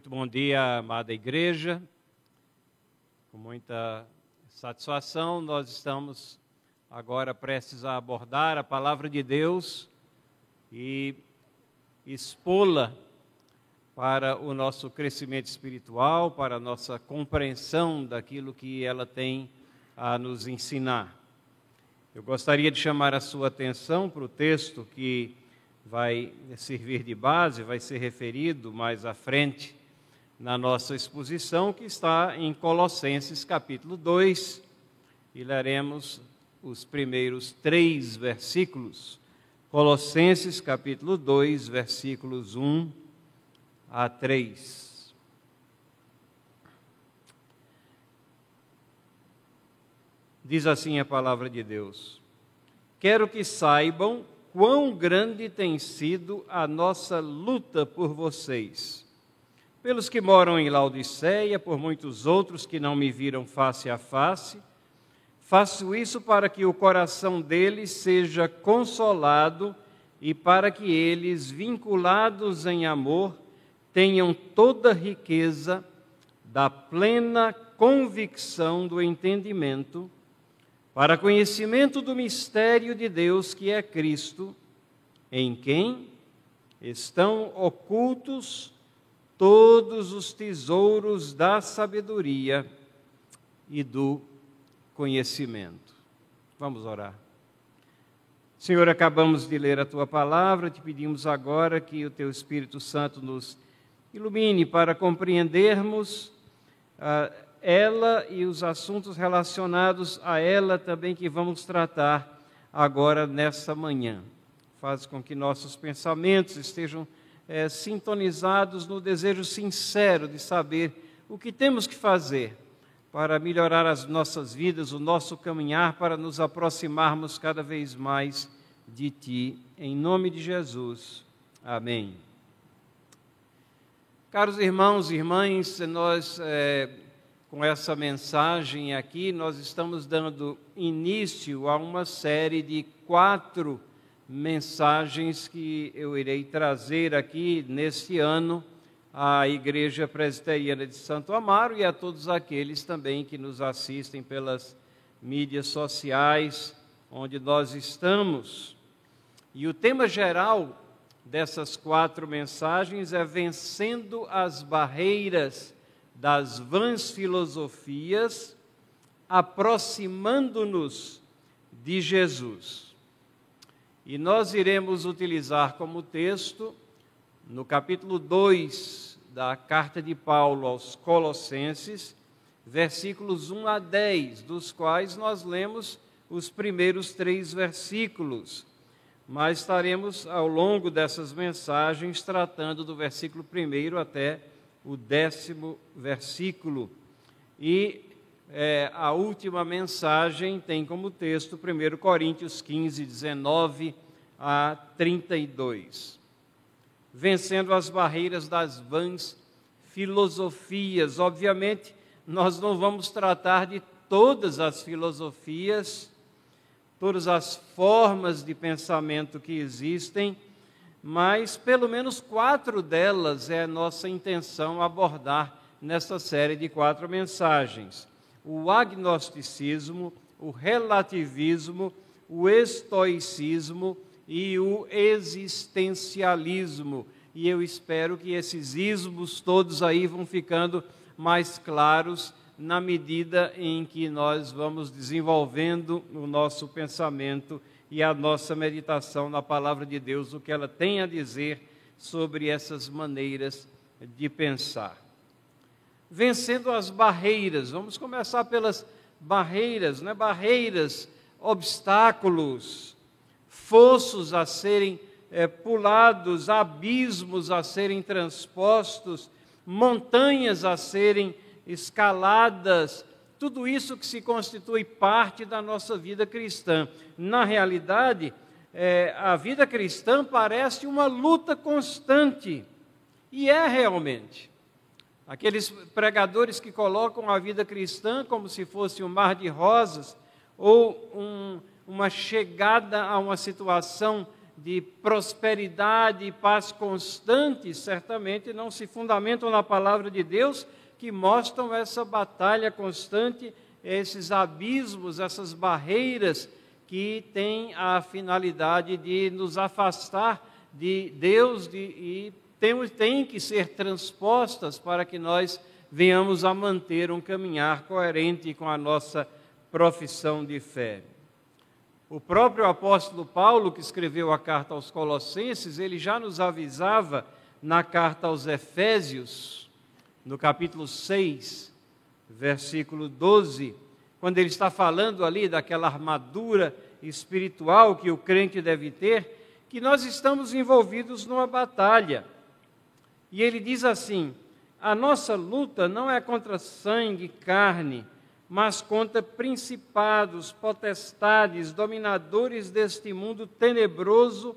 Muito bom dia, amada igreja. Com muita satisfação, nós estamos agora prestes a abordar a palavra de Deus e expô-la para o nosso crescimento espiritual, para a nossa compreensão daquilo que ela tem a nos ensinar. Eu gostaria de chamar a sua atenção para o texto que vai servir de base, vai ser referido mais à frente na nossa exposição, que está em Colossenses capítulo 2, e leremos os primeiros três versículos. Colossenses capítulo 2, versículos 1 a 3. Diz assim a palavra de Deus: Quero que saibam quão grande tem sido a nossa luta por vocês pelos que moram em Laodiceia, por muitos outros que não me viram face a face. Faço isso para que o coração deles seja consolado e para que eles, vinculados em amor, tenham toda a riqueza da plena convicção do entendimento, para conhecimento do mistério de Deus que é Cristo, em quem estão ocultos todos os tesouros da sabedoria e do conhecimento. Vamos orar. Senhor, acabamos de ler a tua palavra, te pedimos agora que o teu Espírito Santo nos ilumine para compreendermos uh, ela e os assuntos relacionados a ela também que vamos tratar agora nessa manhã. Faz com que nossos pensamentos estejam é, sintonizados no desejo sincero de saber o que temos que fazer para melhorar as nossas vidas, o nosso caminhar, para nos aproximarmos cada vez mais de Ti. Em nome de Jesus. Amém. Caros irmãos e irmãs, nós, é, com essa mensagem aqui, nós estamos dando início a uma série de quatro mensagens que eu irei trazer aqui neste ano à Igreja Presbiteriana de Santo Amaro e a todos aqueles também que nos assistem pelas mídias sociais onde nós estamos. E o tema geral dessas quatro mensagens é vencendo as barreiras das vãs filosofias, aproximando-nos de Jesus. E nós iremos utilizar como texto, no capítulo 2 da carta de Paulo aos Colossenses, versículos 1 a 10, dos quais nós lemos os primeiros três versículos. Mas estaremos ao longo dessas mensagens tratando do versículo 1 até o décimo versículo. E é, a última mensagem tem como texto 1 Coríntios 15, 19 a 32. Vencendo as barreiras das vãs filosofias. Obviamente, nós não vamos tratar de todas as filosofias, todas as formas de pensamento que existem, mas pelo menos quatro delas é nossa intenção abordar nessa série de quatro mensagens o agnosticismo, o relativismo, o estoicismo e o existencialismo. E eu espero que esses ismos todos aí vão ficando mais claros na medida em que nós vamos desenvolvendo o nosso pensamento e a nossa meditação na palavra de Deus, o que ela tem a dizer sobre essas maneiras de pensar vencendo as barreiras. Vamos começar pelas barreiras, né? barreiras, obstáculos, fossos a serem é, pulados, abismos a serem transpostos, montanhas a serem escaladas, tudo isso que se constitui parte da nossa vida cristã. Na realidade, é, a vida cristã parece uma luta constante, e é realmente. Aqueles pregadores que colocam a vida cristã como se fosse um mar de rosas ou um, uma chegada a uma situação de prosperidade e paz constante, certamente não se fundamentam na palavra de Deus, que mostram essa batalha constante, esses abismos, essas barreiras que têm a finalidade de nos afastar de Deus de, e tem, tem que ser transpostas para que nós venhamos a manter um caminhar coerente com a nossa profissão de fé. O próprio apóstolo Paulo, que escreveu a carta aos Colossenses, ele já nos avisava na carta aos Efésios, no capítulo 6, versículo 12, quando ele está falando ali daquela armadura espiritual que o crente deve ter, que nós estamos envolvidos numa batalha. E ele diz assim: a nossa luta não é contra sangue e carne, mas contra principados, potestades, dominadores deste mundo tenebroso,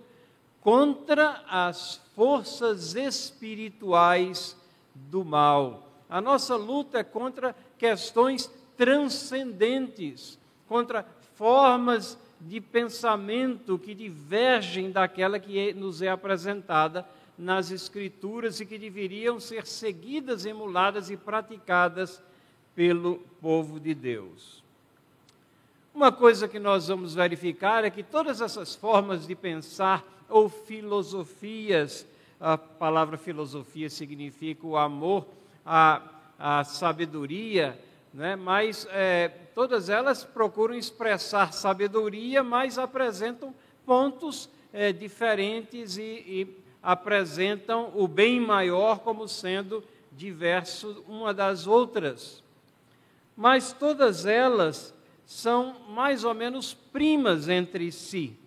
contra as forças espirituais do mal. A nossa luta é contra questões transcendentes, contra formas de pensamento que divergem daquela que é, nos é apresentada nas Escrituras e que deveriam ser seguidas, emuladas e praticadas pelo povo de Deus. Uma coisa que nós vamos verificar é que todas essas formas de pensar ou filosofias, a palavra filosofia significa o amor à, à sabedoria, né? mas é, todas elas procuram expressar sabedoria, mas apresentam pontos é, diferentes e, e apresentam o bem maior como sendo diverso uma das outras. Mas todas elas são mais ou menos primas entre si.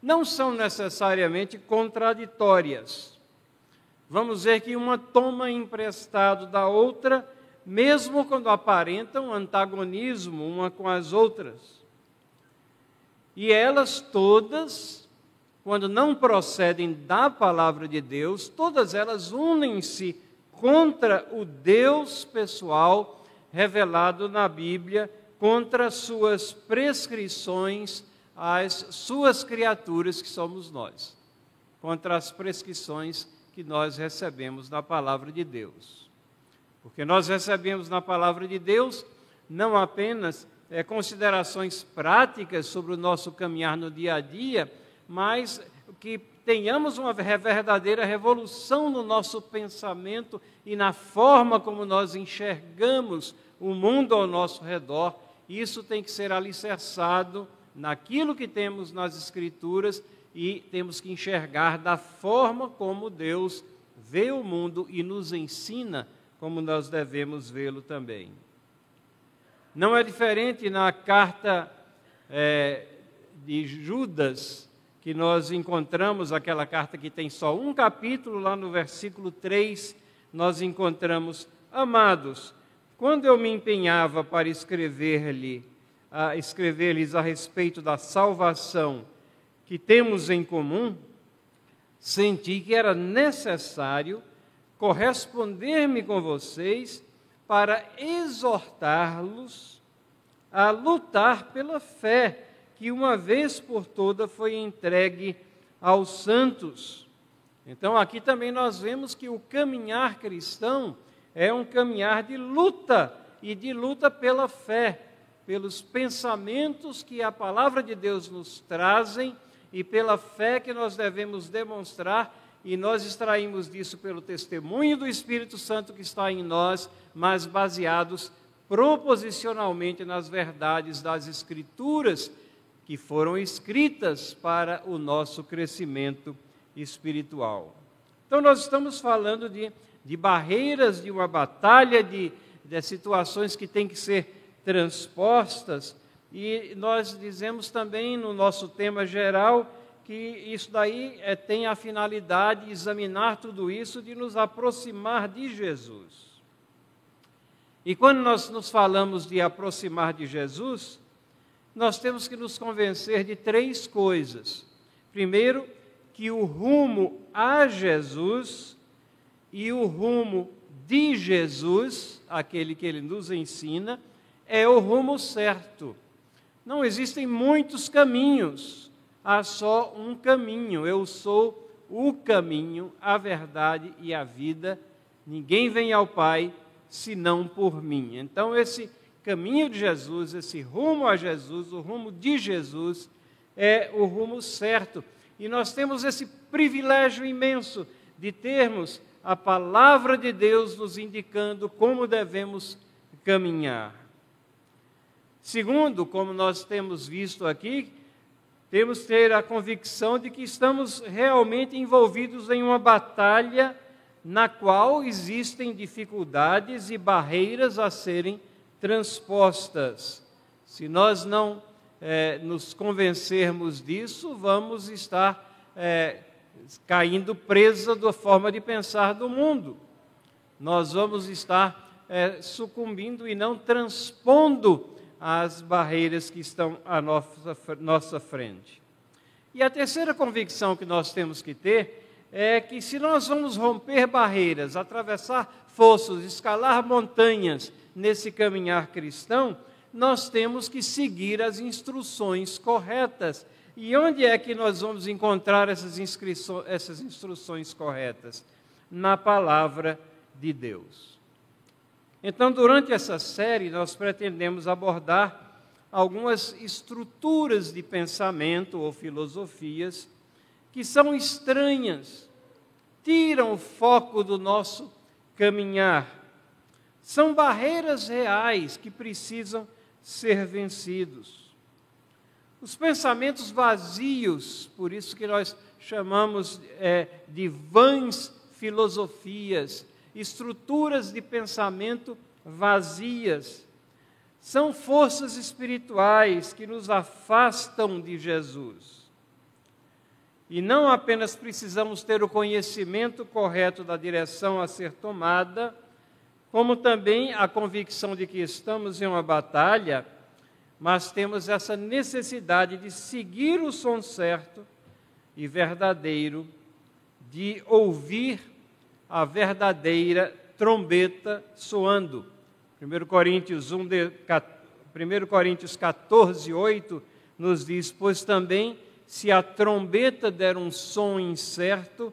Não são necessariamente contraditórias. Vamos ver que uma toma emprestado da outra, mesmo quando aparentam antagonismo uma com as outras. E elas todas quando não procedem da palavra de Deus, todas elas unem-se contra o Deus pessoal revelado na Bíblia, contra suas prescrições às suas criaturas que somos nós, contra as prescrições que nós recebemos na palavra de Deus. Porque nós recebemos na palavra de Deus não apenas é, considerações práticas sobre o nosso caminhar no dia a dia, mas que tenhamos uma verdadeira revolução no nosso pensamento e na forma como nós enxergamos o mundo ao nosso redor. Isso tem que ser alicerçado naquilo que temos nas Escrituras e temos que enxergar da forma como Deus vê o mundo e nos ensina como nós devemos vê-lo também. Não é diferente na carta é, de Judas, que nós encontramos aquela carta que tem só um capítulo, lá no versículo 3, nós encontramos: Amados, quando eu me empenhava para escrever-lhe, a escrever-lhes a respeito da salvação que temos em comum, senti que era necessário corresponder-me com vocês para exortá-los a lutar pela fé que uma vez por toda foi entregue aos santos. Então, aqui também nós vemos que o caminhar cristão é um caminhar de luta e de luta pela fé, pelos pensamentos que a palavra de Deus nos trazem e pela fé que nós devemos demonstrar, e nós extraímos disso pelo testemunho do Espírito Santo que está em nós, mas baseados proposicionalmente nas verdades das Escrituras que foram escritas para o nosso crescimento espiritual. Então, nós estamos falando de, de barreiras, de uma batalha, de, de situações que têm que ser transpostas, e nós dizemos também no nosso tema geral que isso daí é, tem a finalidade de examinar tudo isso, de nos aproximar de Jesus. E quando nós nos falamos de aproximar de Jesus, nós temos que nos convencer de três coisas. Primeiro, que o rumo a Jesus e o rumo de Jesus, aquele que ele nos ensina, é o rumo certo. Não existem muitos caminhos, há só um caminho. Eu sou o caminho, a verdade e a vida. Ninguém vem ao Pai senão por mim. Então, esse caminho de Jesus, esse rumo a Jesus, o rumo de Jesus, é o rumo certo. E nós temos esse privilégio imenso de termos a palavra de Deus nos indicando como devemos caminhar. Segundo, como nós temos visto aqui, temos ter a convicção de que estamos realmente envolvidos em uma batalha na qual existem dificuldades e barreiras a serem transpostas. Se nós não é, nos convencermos disso, vamos estar é, caindo presa da forma de pensar do mundo. Nós vamos estar é, sucumbindo e não transpondo as barreiras que estão à nossa, nossa frente. E a terceira convicção que nós temos que ter é que se nós vamos romper barreiras, atravessar fossos, escalar montanhas nesse caminhar cristão, nós temos que seguir as instruções corretas. E onde é que nós vamos encontrar essas, essas instruções corretas? Na palavra de Deus. Então, durante essa série, nós pretendemos abordar algumas estruturas de pensamento ou filosofias que são estranhas, tiram o foco do nosso caminhar. São barreiras reais que precisam ser vencidos. Os pensamentos vazios, por isso que nós chamamos é, de vãs filosofias, estruturas de pensamento vazias, são forças espirituais que nos afastam de Jesus. E não apenas precisamos ter o conhecimento correto da direção a ser tomada, como também a convicção de que estamos em uma batalha, mas temos essa necessidade de seguir o som certo e verdadeiro, de ouvir a verdadeira trombeta soando. 1 Coríntios 1, 1 Coríntios 14, 8 nos diz: Pois também, se a trombeta der um som incerto,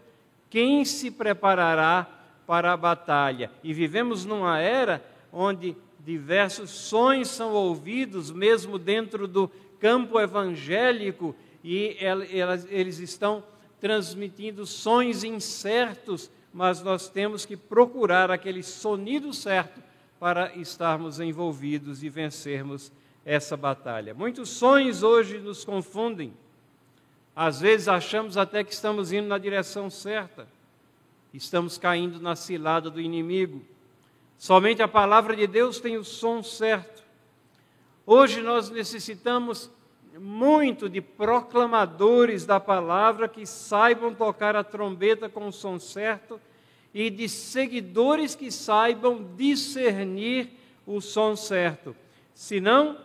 quem se preparará para a batalha. E vivemos numa era onde diversos sons são ouvidos, mesmo dentro do campo evangélico, e eles estão transmitindo sons incertos, mas nós temos que procurar aquele sonido certo para estarmos envolvidos e vencermos essa batalha. Muitos sonhos hoje nos confundem. Às vezes achamos até que estamos indo na direção certa estamos caindo na cilada do inimigo. Somente a palavra de Deus tem o som certo. Hoje nós necessitamos muito de proclamadores da palavra que saibam tocar a trombeta com o som certo e de seguidores que saibam discernir o som certo. Senão,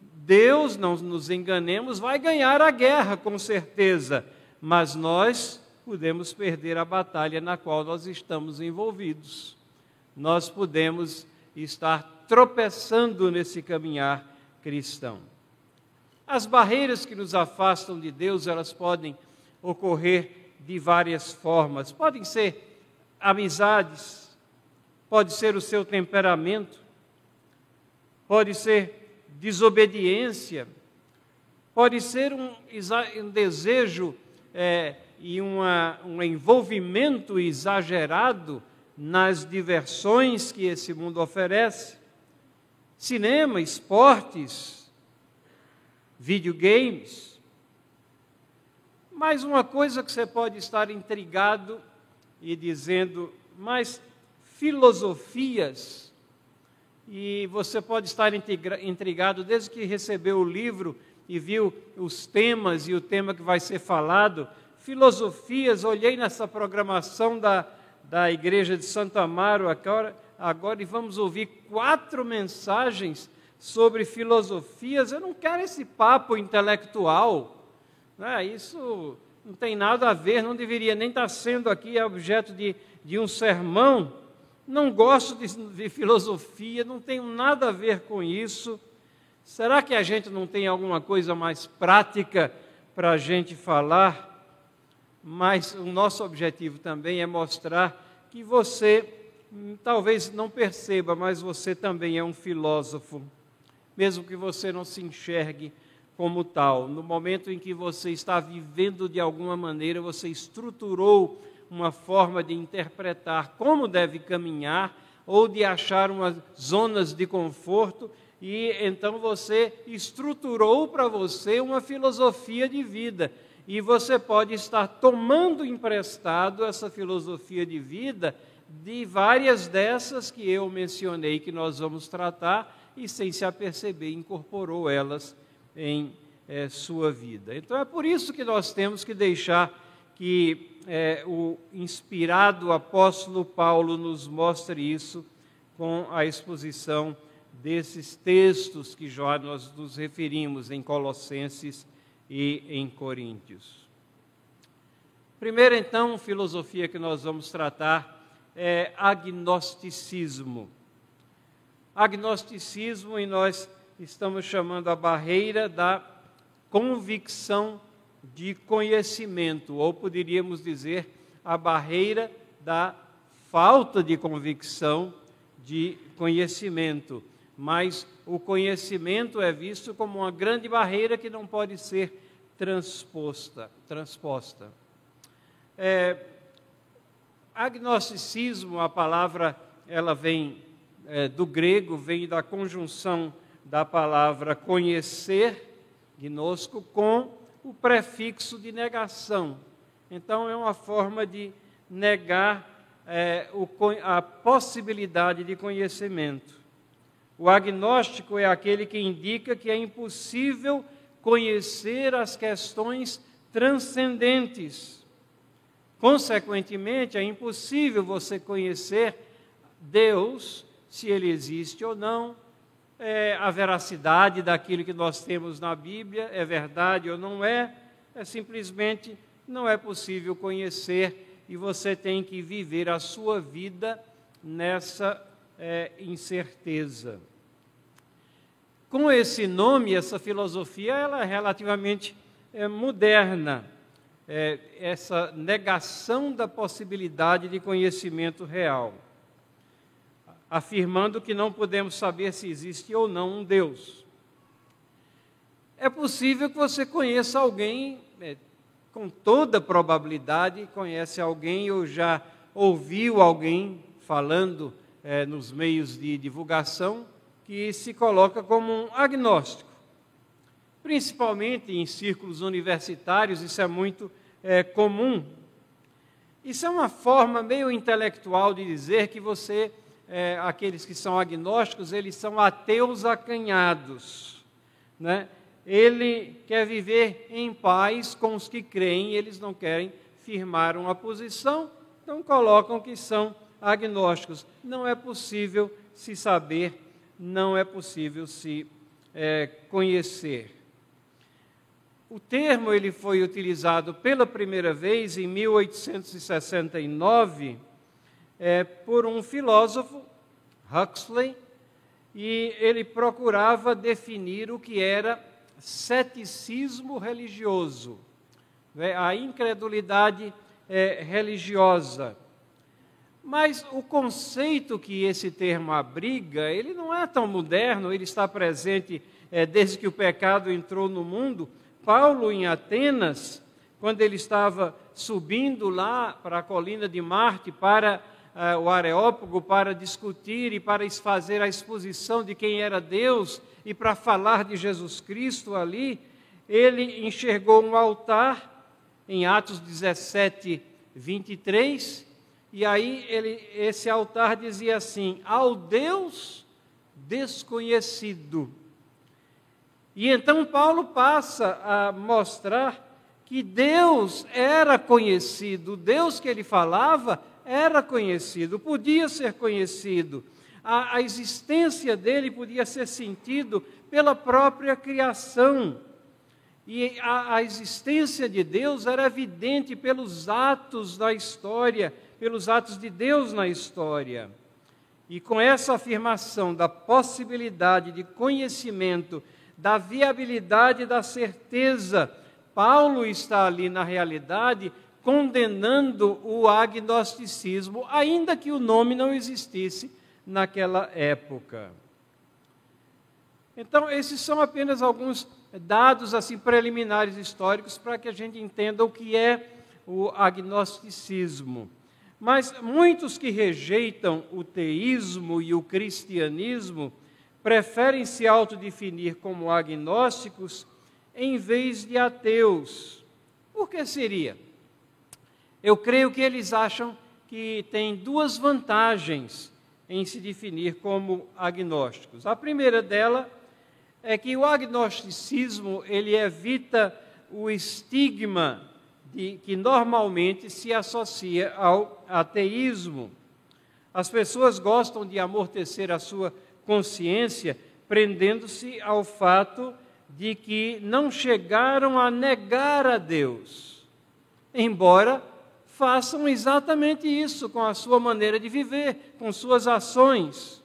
Deus, não nos enganemos, vai ganhar a guerra com certeza, mas nós podemos perder a batalha na qual nós estamos envolvidos. Nós podemos estar tropeçando nesse caminhar cristão. As barreiras que nos afastam de Deus, elas podem ocorrer de várias formas. Podem ser amizades, pode ser o seu temperamento, pode ser desobediência, pode ser um, um desejo é, e uma, um envolvimento exagerado nas diversões que esse mundo oferece cinema, esportes, videogames. Mas uma coisa que você pode estar intrigado e dizendo, mas filosofias, e você pode estar intrigado desde que recebeu o livro e viu os temas e o tema que vai ser falado, filosofias, olhei nessa programação da, da Igreja de Santo Amaro agora, agora e vamos ouvir quatro mensagens sobre filosofias. Eu não quero esse papo intelectual, né? isso não tem nada a ver, não deveria nem estar sendo aqui objeto de, de um sermão. Não gosto de, de filosofia, não tenho nada a ver com isso. Será que a gente não tem alguma coisa mais prática para a gente falar, mas o nosso objetivo também é mostrar que você hum, talvez não perceba, mas você também é um filósofo, mesmo que você não se enxergue como tal. No momento em que você está vivendo de alguma maneira, você estruturou uma forma de interpretar como deve caminhar ou de achar umas zonas de conforto e então você estruturou para você uma filosofia de vida. E você pode estar tomando emprestado essa filosofia de vida de várias dessas que eu mencionei que nós vamos tratar e, sem se aperceber, incorporou elas em é, sua vida. Então é por isso que nós temos que deixar que é, o inspirado apóstolo Paulo nos mostre isso com a exposição desses textos que já nós nos referimos em Colossenses e em Coríntios. Primeiro, então, filosofia que nós vamos tratar é agnosticismo. Agnosticismo, e nós estamos chamando a barreira da convicção de conhecimento, ou poderíamos dizer a barreira da falta de convicção de conhecimento mas o conhecimento é visto como uma grande barreira que não pode ser transposta. transposta. É, agnosticismo, a palavra, ela vem é, do grego, vem da conjunção da palavra conhecer, gnosco, com o prefixo de negação. Então, é uma forma de negar é, o, a possibilidade de conhecimento. O agnóstico é aquele que indica que é impossível conhecer as questões transcendentes. Consequentemente, é impossível você conhecer Deus, se ele existe ou não, é, a veracidade daquilo que nós temos na Bíblia, é verdade ou não é, é simplesmente não é possível conhecer e você tem que viver a sua vida nessa é, incerteza. Com esse nome, essa filosofia, ela é relativamente é, moderna. É, essa negação da possibilidade de conhecimento real, afirmando que não podemos saber se existe ou não um Deus. É possível que você conheça alguém, é, com toda probabilidade, conhece alguém ou já ouviu alguém falando é, nos meios de divulgação que se coloca como um agnóstico. Principalmente em círculos universitários, isso é muito é, comum. Isso é uma forma meio intelectual de dizer que você, é, aqueles que são agnósticos, eles são ateus acanhados. Né? Ele quer viver em paz com os que creem, eles não querem firmar uma posição, então colocam que são agnósticos. Não é possível se saber, não é possível se é, conhecer. O termo ele foi utilizado pela primeira vez em 1869 é, por um filósofo, Huxley, e ele procurava definir o que era ceticismo religioso, né, a incredulidade é, religiosa. Mas o conceito que esse termo abriga, ele não é tão moderno, ele está presente é, desde que o pecado entrou no mundo. Paulo, em Atenas, quando ele estava subindo lá para a colina de Marte, para uh, o Areópago, para discutir e para fazer a exposição de quem era Deus e para falar de Jesus Cristo ali, ele enxergou um altar, em Atos 17, 23, e aí ele, esse altar dizia assim: ao Deus desconhecido. E então Paulo passa a mostrar que Deus era conhecido, o Deus que ele falava era conhecido, podia ser conhecido. A, a existência dele podia ser sentido pela própria criação. E a, a existência de Deus era evidente pelos atos da história pelos atos de Deus na história. E com essa afirmação da possibilidade de conhecimento, da viabilidade da certeza, Paulo está ali, na realidade, condenando o agnosticismo, ainda que o nome não existisse naquela época. Então, esses são apenas alguns dados assim preliminares históricos para que a gente entenda o que é o agnosticismo. Mas muitos que rejeitam o teísmo e o cristianismo preferem se autodefinir como agnósticos em vez de ateus. Por que seria? Eu creio que eles acham que tem duas vantagens em se definir como agnósticos. A primeira dela é que o agnosticismo ele evita o estigma de, que normalmente se associa ao ateísmo. As pessoas gostam de amortecer a sua consciência prendendo-se ao fato de que não chegaram a negar a Deus, embora façam exatamente isso com a sua maneira de viver, com suas ações.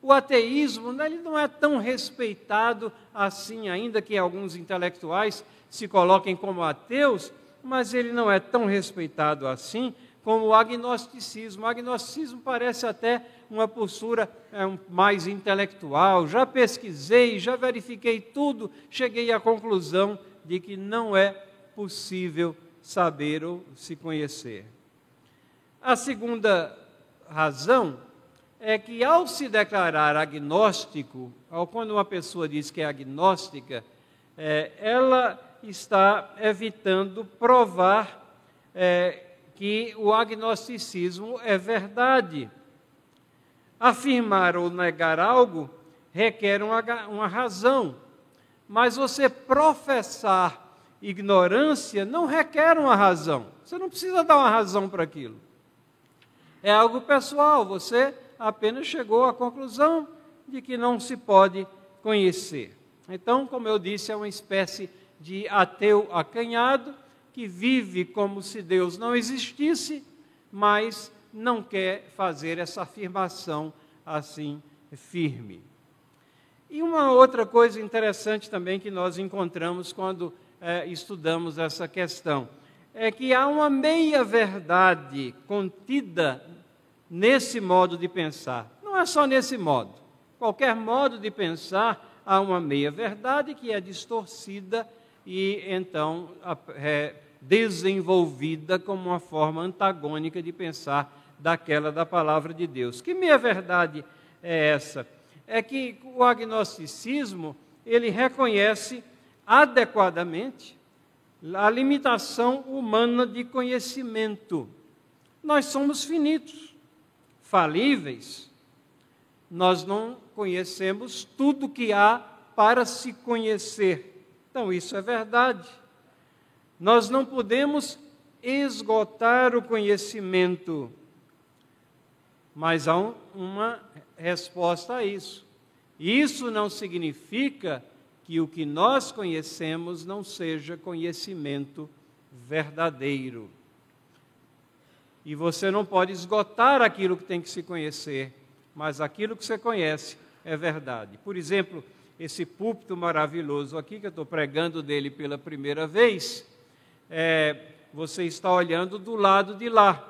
O ateísmo ele não é tão respeitado assim, ainda que alguns intelectuais se coloquem como ateus, mas ele não é tão respeitado assim como o agnosticismo. O agnosticismo parece até uma postura é, mais intelectual. Já pesquisei, já verifiquei tudo, cheguei à conclusão de que não é possível saber ou se conhecer. A segunda razão é que ao se declarar agnóstico, ou quando uma pessoa diz que é agnóstica, é, ela está evitando provar é, que o agnosticismo é verdade. Afirmar ou negar algo requer uma, uma razão, mas você professar ignorância não requer uma razão. Você não precisa dar uma razão para aquilo. É algo pessoal, você apenas chegou à conclusão de que não se pode conhecer. Então, como eu disse, é uma espécie de ateu acanhado que vive como se Deus não existisse, mas não quer fazer essa afirmação assim firme. E uma outra coisa interessante também que nós encontramos quando é, estudamos essa questão é que há uma meia-verdade contida nesse modo de pensar. Não é só nesse modo. Qualquer modo de pensar, há uma meia-verdade que é distorcida e então é desenvolvida como uma forma antagônica de pensar daquela da palavra de Deus. Que meia-verdade é essa? É que o agnosticismo, ele reconhece adequadamente a limitação humana de conhecimento. Nós somos finitos falíveis, nós não conhecemos tudo que há para se conhecer. Então, isso é verdade. Nós não podemos esgotar o conhecimento, mas há um, uma resposta a isso. Isso não significa que o que nós conhecemos não seja conhecimento verdadeiro. E você não pode esgotar aquilo que tem que se conhecer, mas aquilo que você conhece é verdade. Por exemplo, esse púlpito maravilhoso aqui, que eu estou pregando dele pela primeira vez, é, você está olhando do lado de lá.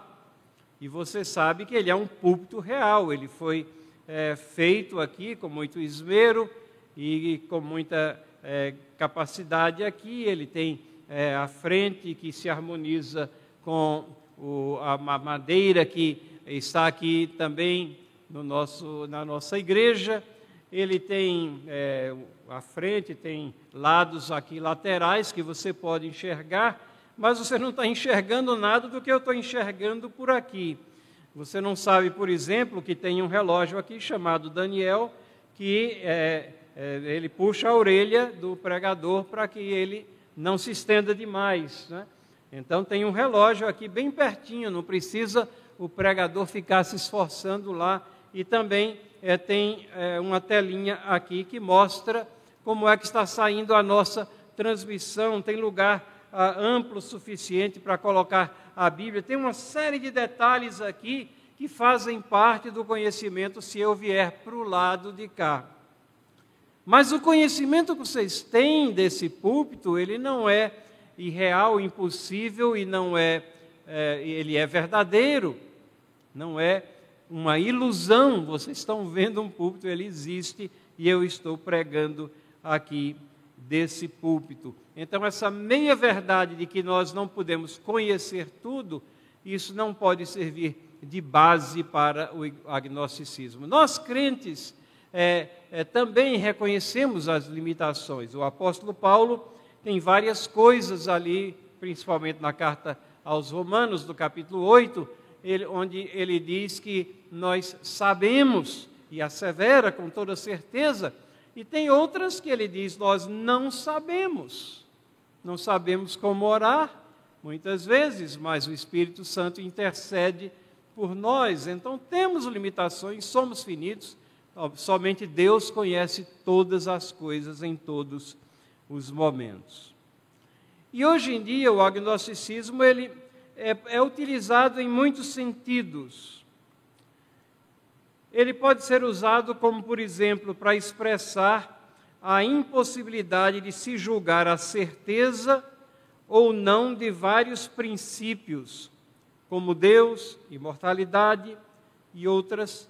E você sabe que ele é um púlpito real, ele foi é, feito aqui com muito esmero e com muita é, capacidade aqui. Ele tem é, a frente que se harmoniza com o, a madeira que está aqui também no nosso, na nossa igreja. Ele tem é, a frente, tem lados aqui laterais que você pode enxergar, mas você não está enxergando nada do que eu estou enxergando por aqui. Você não sabe, por exemplo, que tem um relógio aqui chamado Daniel, que é, é, ele puxa a orelha do pregador para que ele não se estenda demais. Né? Então tem um relógio aqui bem pertinho, não precisa o pregador ficar se esforçando lá. E também é, tem é, uma telinha aqui que mostra como é que está saindo a nossa transmissão. Tem lugar ah, amplo suficiente para colocar a Bíblia. Tem uma série de detalhes aqui que fazem parte do conhecimento se eu vier para o lado de cá. Mas o conhecimento que vocês têm desse púlpito, ele não é irreal, impossível e não é, é ele é verdadeiro, não é uma ilusão. Vocês estão vendo um púlpito, ele existe e eu estou pregando aqui desse púlpito. Então, essa meia verdade de que nós não podemos conhecer tudo, isso não pode servir de base para o agnosticismo. Nós crentes é, é, também reconhecemos as limitações. O apóstolo Paulo tem várias coisas ali, principalmente na carta aos Romanos, do capítulo 8, ele, onde ele diz que nós sabemos e assevera com toda certeza, e tem outras que ele diz nós não sabemos. Não sabemos como orar, muitas vezes, mas o Espírito Santo intercede por nós. Então temos limitações, somos finitos, somente Deus conhece todas as coisas em todos os momentos. E hoje em dia o agnosticismo ele é, é utilizado em muitos sentidos. Ele pode ser usado como, por exemplo, para expressar a impossibilidade de se julgar a certeza ou não de vários princípios, como Deus, imortalidade e outras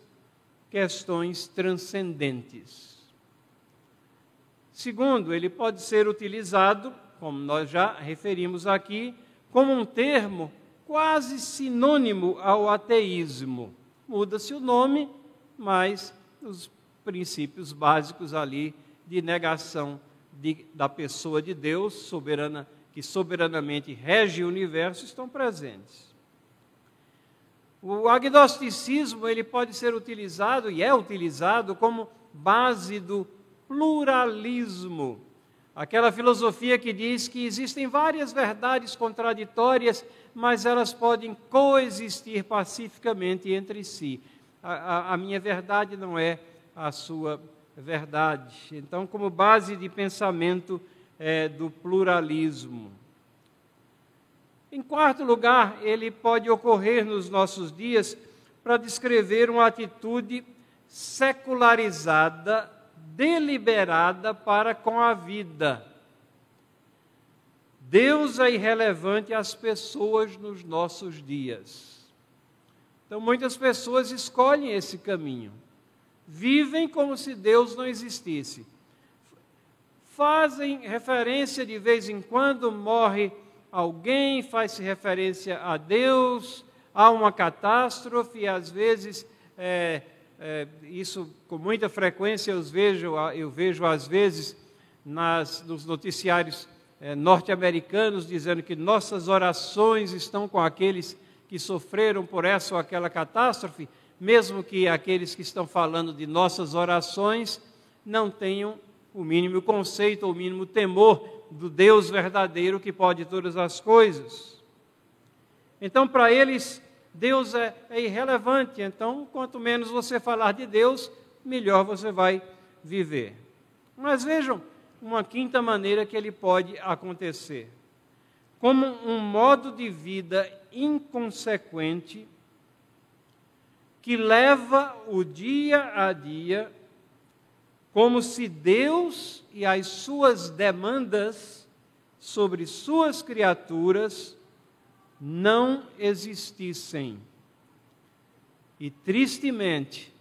questões transcendentes. Segundo, ele pode ser utilizado, como nós já referimos aqui, como um termo quase sinônimo ao ateísmo. Muda-se o nome, mas os princípios básicos ali de negação de, da pessoa de Deus, soberana, que soberanamente rege o universo, estão presentes. O agnosticismo ele pode ser utilizado e é utilizado como base do pluralismo. Aquela filosofia que diz que existem várias verdades contraditórias, mas elas podem coexistir pacificamente entre si. A, a, minha verdade não é a sua verdade. Então, como base de pensamento é, do pluralismo. Em quarto lugar, ele pode ocorrer nos nossos dias para descrever uma atitude secularizada, deliberada para com a vida. Deus é irrelevante às pessoas nos nossos dias. Então, muitas pessoas escolhem esse caminho. Vivem como se Deus não existisse. Fazem referência de vez em quando, morre alguém, faz-se referência a Deus, há uma catástrofe, e às vezes, é, é, isso com muita frequência eu vejo, eu vejo às vezes nas, nos noticiários é, norte-americanos dizendo que nossas orações estão com aqueles que sofreram por essa ou aquela catástrofe, mesmo que aqueles que estão falando de nossas orações não tenham o mínimo conceito ou o mínimo temor do Deus verdadeiro que pode todas as coisas. Então, para eles, Deus é, é, irrelevante. Então, quanto menos você falar de Deus, melhor você vai viver. Mas vejam uma quinta maneira que ele pode acontecer. Como um modo de vida inconsequente que leva o dia a dia como se Deus e as suas demandas sobre suas criaturas não existissem. E tristemente,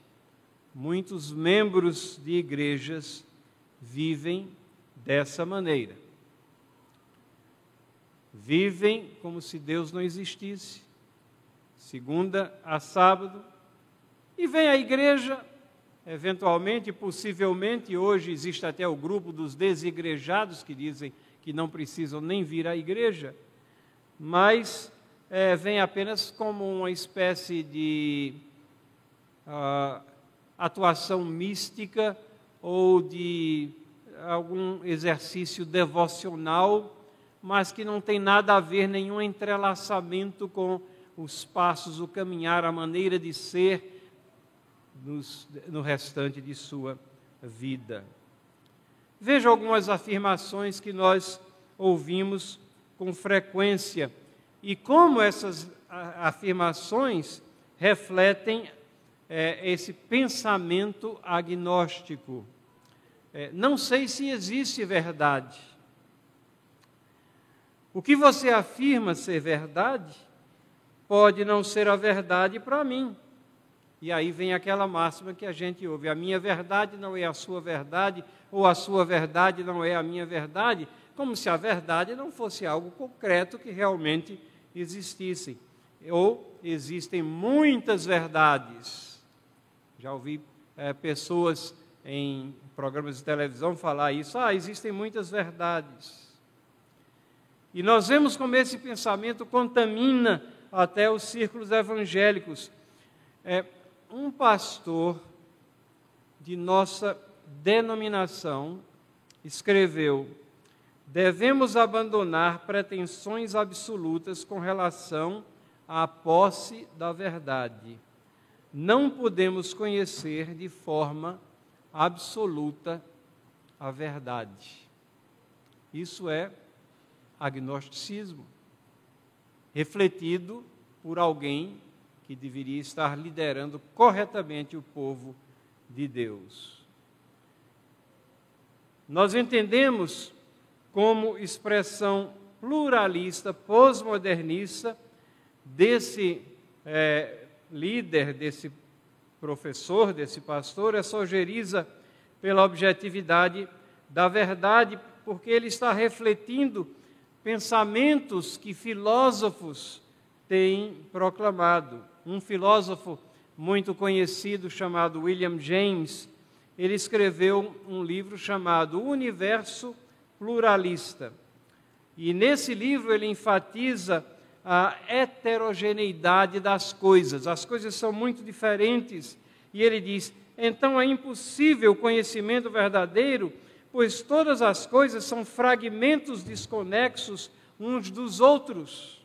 muitos membros de igrejas vivem dessa maneira. Vivem como se Deus não existisse, segunda a sábado, e vem à igreja Eventualmente, possivelmente, hoje existe até o grupo dos desigrejados que dizem que não precisam nem vir à igreja, mas é, vem apenas como uma espécie de uh, atuação mística ou de algum exercício devocional, mas que não tem nada a ver, nenhum entrelaçamento com os passos, o caminhar, a maneira de ser nos, no restante de sua vida. Veja algumas afirmações que nós ouvimos com frequência e como essas afirmações refletem é, esse pensamento agnóstico. é, não sei se existe verdade. O que você afirma ser verdade pode não ser a verdade para mim. E aí vem aquela máxima que a gente ouve: a minha verdade não é a sua verdade, ou a sua verdade não é a minha verdade, como se a verdade não fosse algo concreto que realmente existisse. Ou existem muitas verdades. Já ouvi é, pessoas em programas de televisão falar isso. Ah, existem muitas verdades. E nós vemos como esse pensamento contamina até os círculos evangélicos. É, um pastor de nossa denominação escreveu: devemos abandonar pretensões absolutas com relação à posse da verdade. Não podemos conhecer de forma absoluta a verdade. Isso é agnosticismo, refletido por alguém que deveria estar liderando corretamente o povo de Deus. Nós entendemos como expressão pluralista, pós-modernista, desse é, líder, desse professor, desse pastor, é sogeriza pela objetividade da verdade, porque ele está refletindo pensamentos que filósofos têm proclamado. Um filósofo muito conhecido chamado William James, ele escreveu um livro chamado O Universo Pluralista. E nesse livro ele enfatiza a heterogeneidade das coisas. As coisas são muito diferentes. E ele diz: então é impossível o conhecimento verdadeiro, pois todas as coisas são fragmentos desconexos uns dos outros.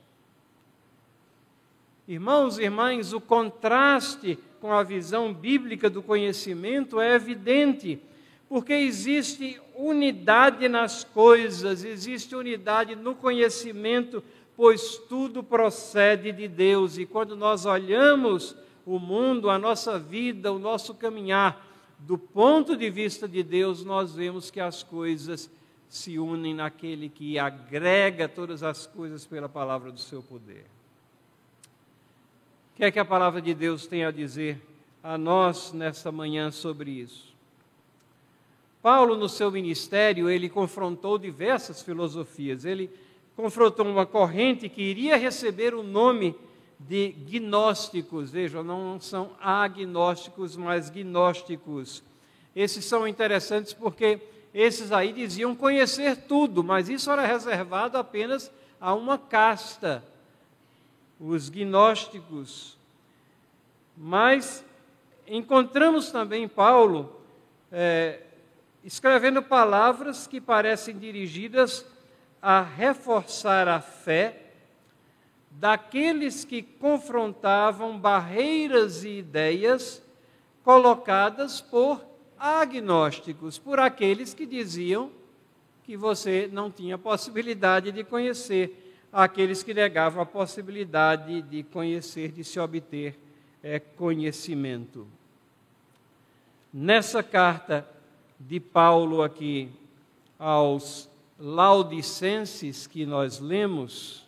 Irmãos e irmãs, o contraste com a visão bíblica do conhecimento é evidente, porque existe unidade nas coisas, existe unidade no conhecimento pois tudo procede de Deus. E quando nós olhamos o mundo, a nossa vida, o nosso caminhar, do ponto de vista de Deus, nós vemos que as coisas se unem naquele que agrega todas as coisas pela palavra do seu poder. O que é que a palavra de Deus tem a dizer a nós nesta manhã sobre isso? Paulo, no seu ministério, ele confrontou diversas filosofias. Ele confrontou uma corrente que iria receber o nome de gnósticos. Vejam, não são agnósticos, mas gnósticos. Esses são interessantes porque esses aí diziam conhecer tudo, mas isso era reservado apenas a uma casta, os gnósticos. Mas encontramos também Paulo é, escrevendo palavras que parecem dirigidas a reforçar a fé daqueles que confrontavam barreiras e ideias colocadas por agnósticos, por aqueles que diziam que você não tinha possibilidade de conhecer, aqueles que negavam a possibilidade de conhecer, de se obter é, conhecimento. Nessa carta de Paulo aqui aos Laudicenses que nós lemos,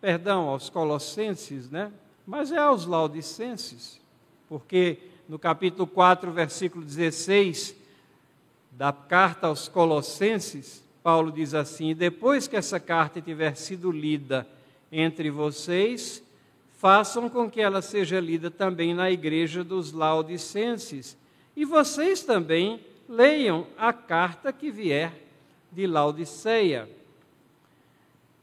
perdão, aos Colossenses, né? Mas é aos Laudicenses, porque no capítulo 4, versículo 16 da carta aos Colossenses, Paulo diz assim: Depois que essa carta tiver sido lida entre vocês, façam com que ela seja lida também na igreja dos Laudicenses. E vocês também leiam a carta que vier de Laodiceia.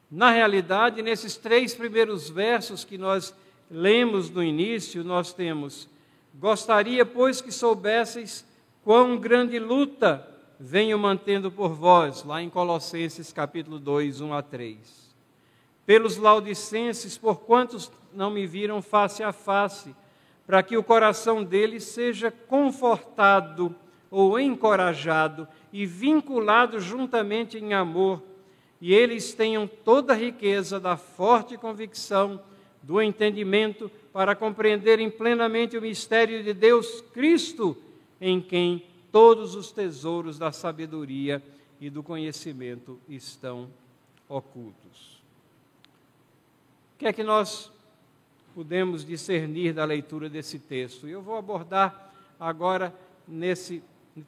Na realidade, nesses três primeiros versos que nós lemos no início, nós temos: Gostaria, pois, que soubesseis quão grande luta venho mantendo por vós, lá em Colossenses capítulo 2, 1 a 3. Pelos laudicenses, por quantos não me viram face a face, para que o coração deles seja confortado ou encorajado e vinculado juntamente em amor, e eles tenham toda a riqueza da forte convicção, do entendimento, para compreenderem plenamente o mistério de Deus Cristo, em quem todos os tesouros da sabedoria e do conhecimento estão ocultos. O que é que nós podemos discernir da leitura desse texto? Eu vou abordar agora nesse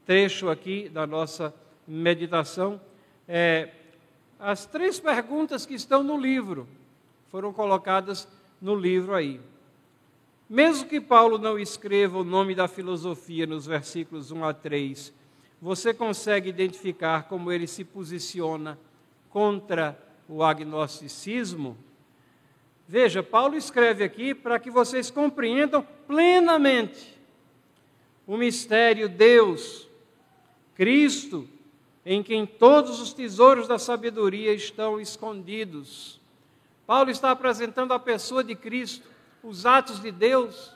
trecho aqui da nossa meditação é, as três perguntas que estão no livro foram colocadas no livro aí. Mesmo que Paulo não escreva o nome da filosofia nos versículos 1 a 3, você consegue identificar como ele se posiciona contra o agnosticismo? Veja, Paulo escreve aqui para que vocês compreendam plenamente o mistério Deus, Cristo, em quem todos os tesouros da sabedoria estão escondidos. Paulo está apresentando a pessoa de Cristo, os atos de Deus,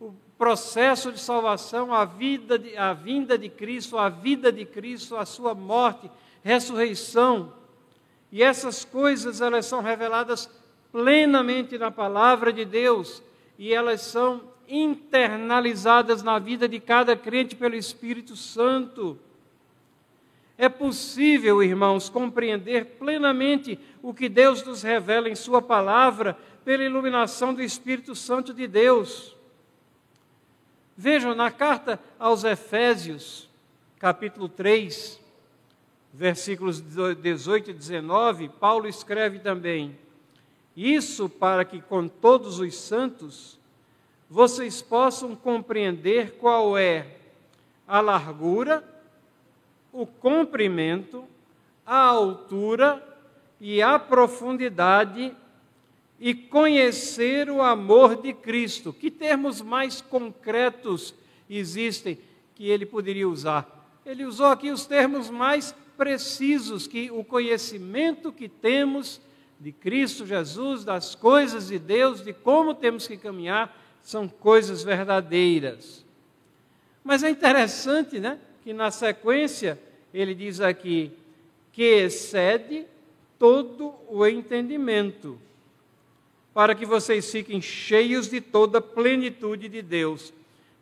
o processo de salvação, a, vida de, a vinda de Cristo, a vida de Cristo, a sua morte, ressurreição. E essas coisas elas são reveladas plenamente na palavra de Deus e elas são internalizadas na vida de cada crente pelo Espírito Santo. É possível, irmãos, compreender plenamente o que Deus nos revela em Sua palavra pela iluminação do Espírito Santo de Deus. Vejam, na carta aos Efésios, capítulo 3, versículos 18 e 19, Paulo escreve também: Isso para que com todos os santos vocês possam compreender qual é a largura, o comprimento, a altura e a profundidade e conhecer o amor de Cristo. Que termos mais concretos existem que ele poderia usar? Ele usou aqui os termos mais precisos que o conhecimento que temos de Cristo Jesus, das coisas de Deus, de como temos que caminhar, são coisas verdadeiras. Mas é interessante, né, que na sequência ele diz aqui que excede todo o entendimento, para que vocês fiquem cheios de toda a plenitude de Deus.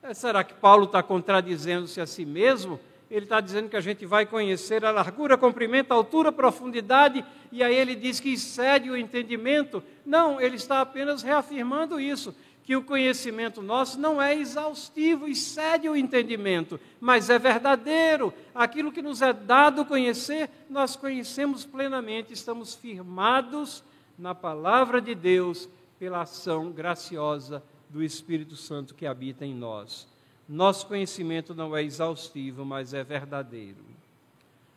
É, será que Paulo está contradizendo-se a si mesmo? Ele está dizendo que a gente vai conhecer a largura, comprimento, altura, profundidade, e aí ele diz que excede o entendimento. Não, ele está apenas reafirmando isso que o conhecimento nosso não é exaustivo, excede o entendimento, mas é verdadeiro. Aquilo que nos é dado conhecer, nós conhecemos plenamente, estamos firmados na palavra de Deus pela ação graciosa do Espírito Santo que habita em nós. Nosso conhecimento não é exaustivo, mas é verdadeiro.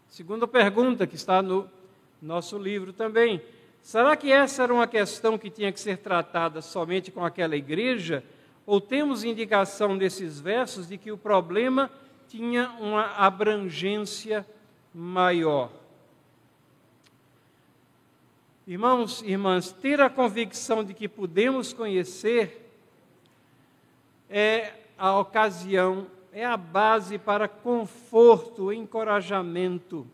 Segunda pergunta que está no nosso livro também. Será que essa era uma questão que tinha que ser tratada somente com aquela igreja? Ou temos indicação desses versos de que o problema tinha uma abrangência maior? Irmãos irmãs, ter a convicção de que podemos conhecer é a ocasião, é a base para conforto, encorajamento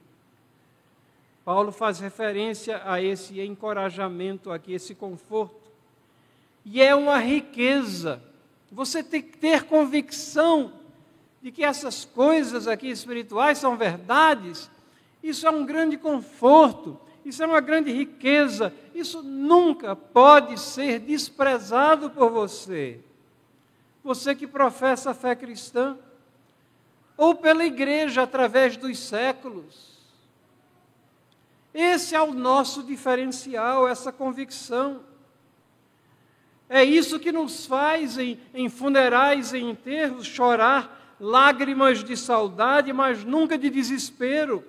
Paulo faz referência a esse encorajamento aqui, esse conforto. E é uma riqueza. Você tem que ter convicção de que essas coisas aqui espirituais são verdades. Isso é um grande conforto, isso é uma grande riqueza. Isso nunca pode ser desprezado por você. Você que professa a fé cristã, ou pela igreja através dos séculos. Esse é o nosso diferencial, essa convicção. É isso que nos faz, em, em funerais e enterros, chorar lágrimas de saudade, mas nunca de desespero.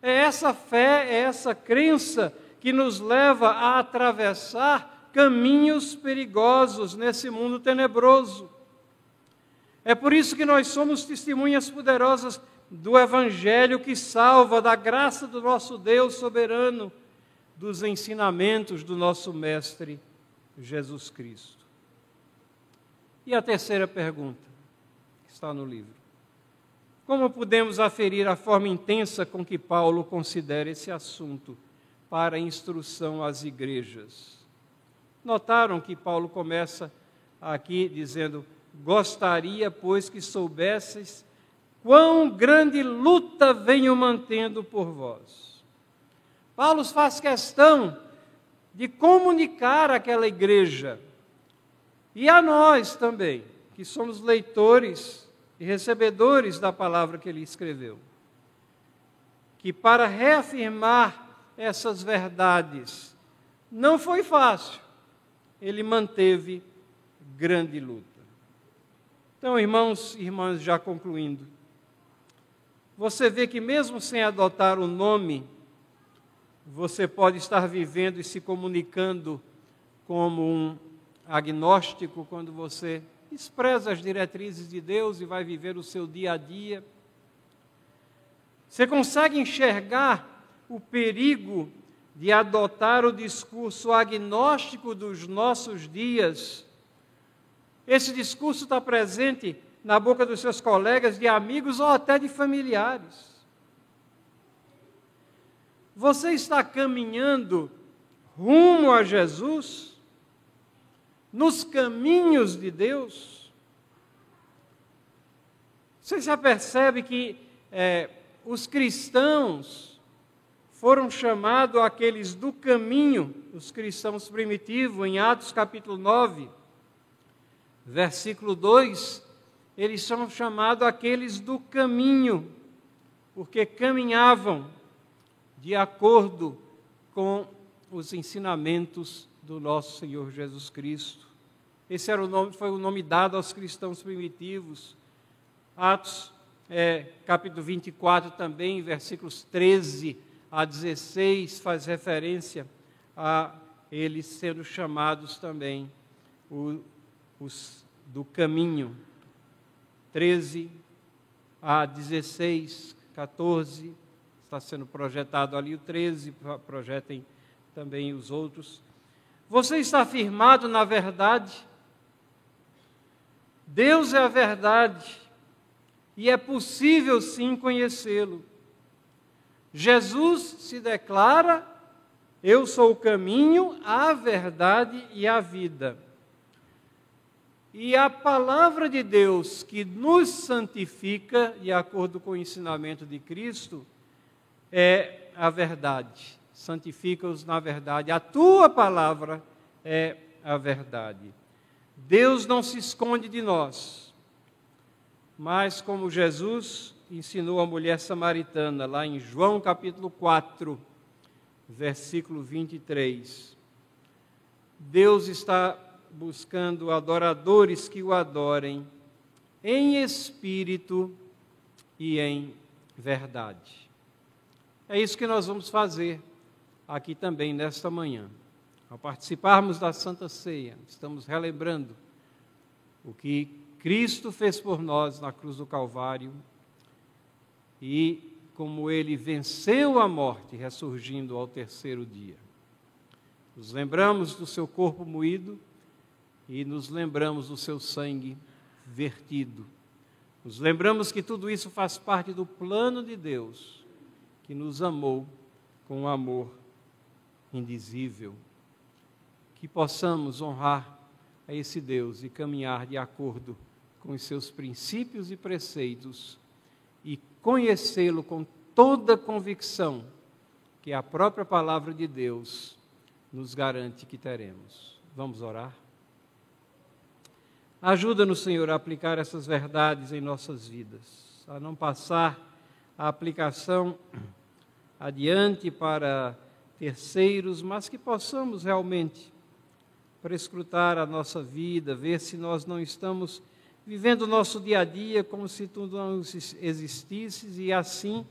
É essa fé, é essa crença que nos leva a atravessar caminhos perigosos nesse mundo tenebroso. É por isso que nós somos testemunhas poderosas do Evangelho que salva, da graça do nosso Deus soberano, dos ensinamentos do nosso Mestre Jesus Cristo. E a terceira pergunta, que está no livro: Como podemos aferir a forma intensa com que Paulo considera esse assunto para instrução às igrejas? Notaram que Paulo começa aqui dizendo: gostaria, pois, que soubesses quão grande luta venho mantendo por vós. Paulo faz questão de comunicar àquela igreja e a nós também, que somos leitores e recebedores da palavra que ele escreveu, que para reafirmar essas verdades não foi fácil, ele manteve grande luta. Então, irmãos e irmãs, já concluindo, você vê que mesmo sem adotar o nome, você pode estar vivendo e se comunicando como um agnóstico quando você despreza as diretrizes de Deus e vai viver o seu dia a dia. Você consegue enxergar o perigo de adotar o discurso agnóstico dos nossos dias. Esse discurso está presente na boca dos seus colegas, de amigos ou até de familiares. Você está caminhando rumo a Jesus? Nos caminhos de Deus? Você já percebe que é, os cristãos foram chamados aqueles do caminho, os cristãos primitivos, em Atos capítulo 9, versículo 2, eles são chamados aqueles do caminho, porque caminhavam de acordo com os ensinamentos do nosso Senhor Jesus Cristo. Esse era o nome, foi o nome dado aos cristãos primitivos. Atos, é, capítulo 24 também, versículos 13 a 16 faz referência a eles sendo chamados também o, os do caminho. 13 a 16, 14, está sendo projetado ali o 13, projetem também os outros. Você está firmado na verdade. Deus é a verdade e é possível sim conhecê-lo. Jesus se declara: Eu sou o caminho, a verdade e a vida. E a palavra de Deus que nos santifica, de acordo com o ensinamento de Cristo, é a verdade. Santifica-os na verdade. A tua palavra é a verdade. Deus não se esconde de nós, mas como Jesus ensinou a mulher samaritana, lá em João capítulo 4, versículo 23. Deus está buscando adoradores que o adorem em espírito e em verdade. É isso que nós vamos fazer aqui também nesta manhã. Ao participarmos da Santa Ceia, estamos relembrando o que Cristo fez por nós na cruz do Calvário e como ele venceu a morte, ressurgindo ao terceiro dia. Nos lembramos do seu corpo moído e nos lembramos do seu sangue vertido. Nos lembramos que tudo isso faz parte do plano de Deus, que nos amou com um amor indizível. Que possamos honrar a esse Deus e caminhar de acordo com os seus princípios e preceitos e conhecê-lo com toda convicção que a própria palavra de Deus nos garante que teremos. Vamos orar? Ajuda-nos, Senhor, a aplicar essas verdades em nossas vidas, a não passar a aplicação adiante para terceiros, mas que possamos realmente prescrutar a nossa vida, ver se nós não estamos vivendo o nosso dia a dia como se tudo não existisse e assim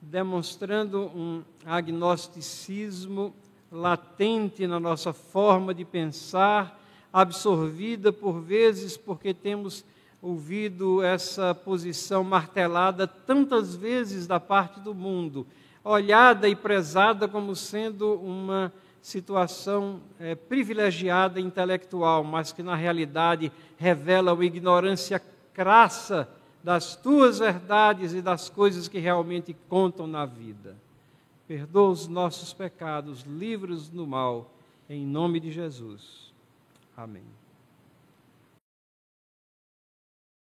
demonstrando um agnosticismo latente na nossa forma de pensar, absorvida por vezes porque temos ouvido essa posição martelada tantas vezes da parte do mundo, olhada e prezada como sendo uma situação é, privilegiada intelectual, mas que na realidade revela uma ignorância crassa das tuas verdades e das coisas que realmente contam na vida. Perdoa os nossos pecados, livra-nos do mal, em nome de Jesus. Amém.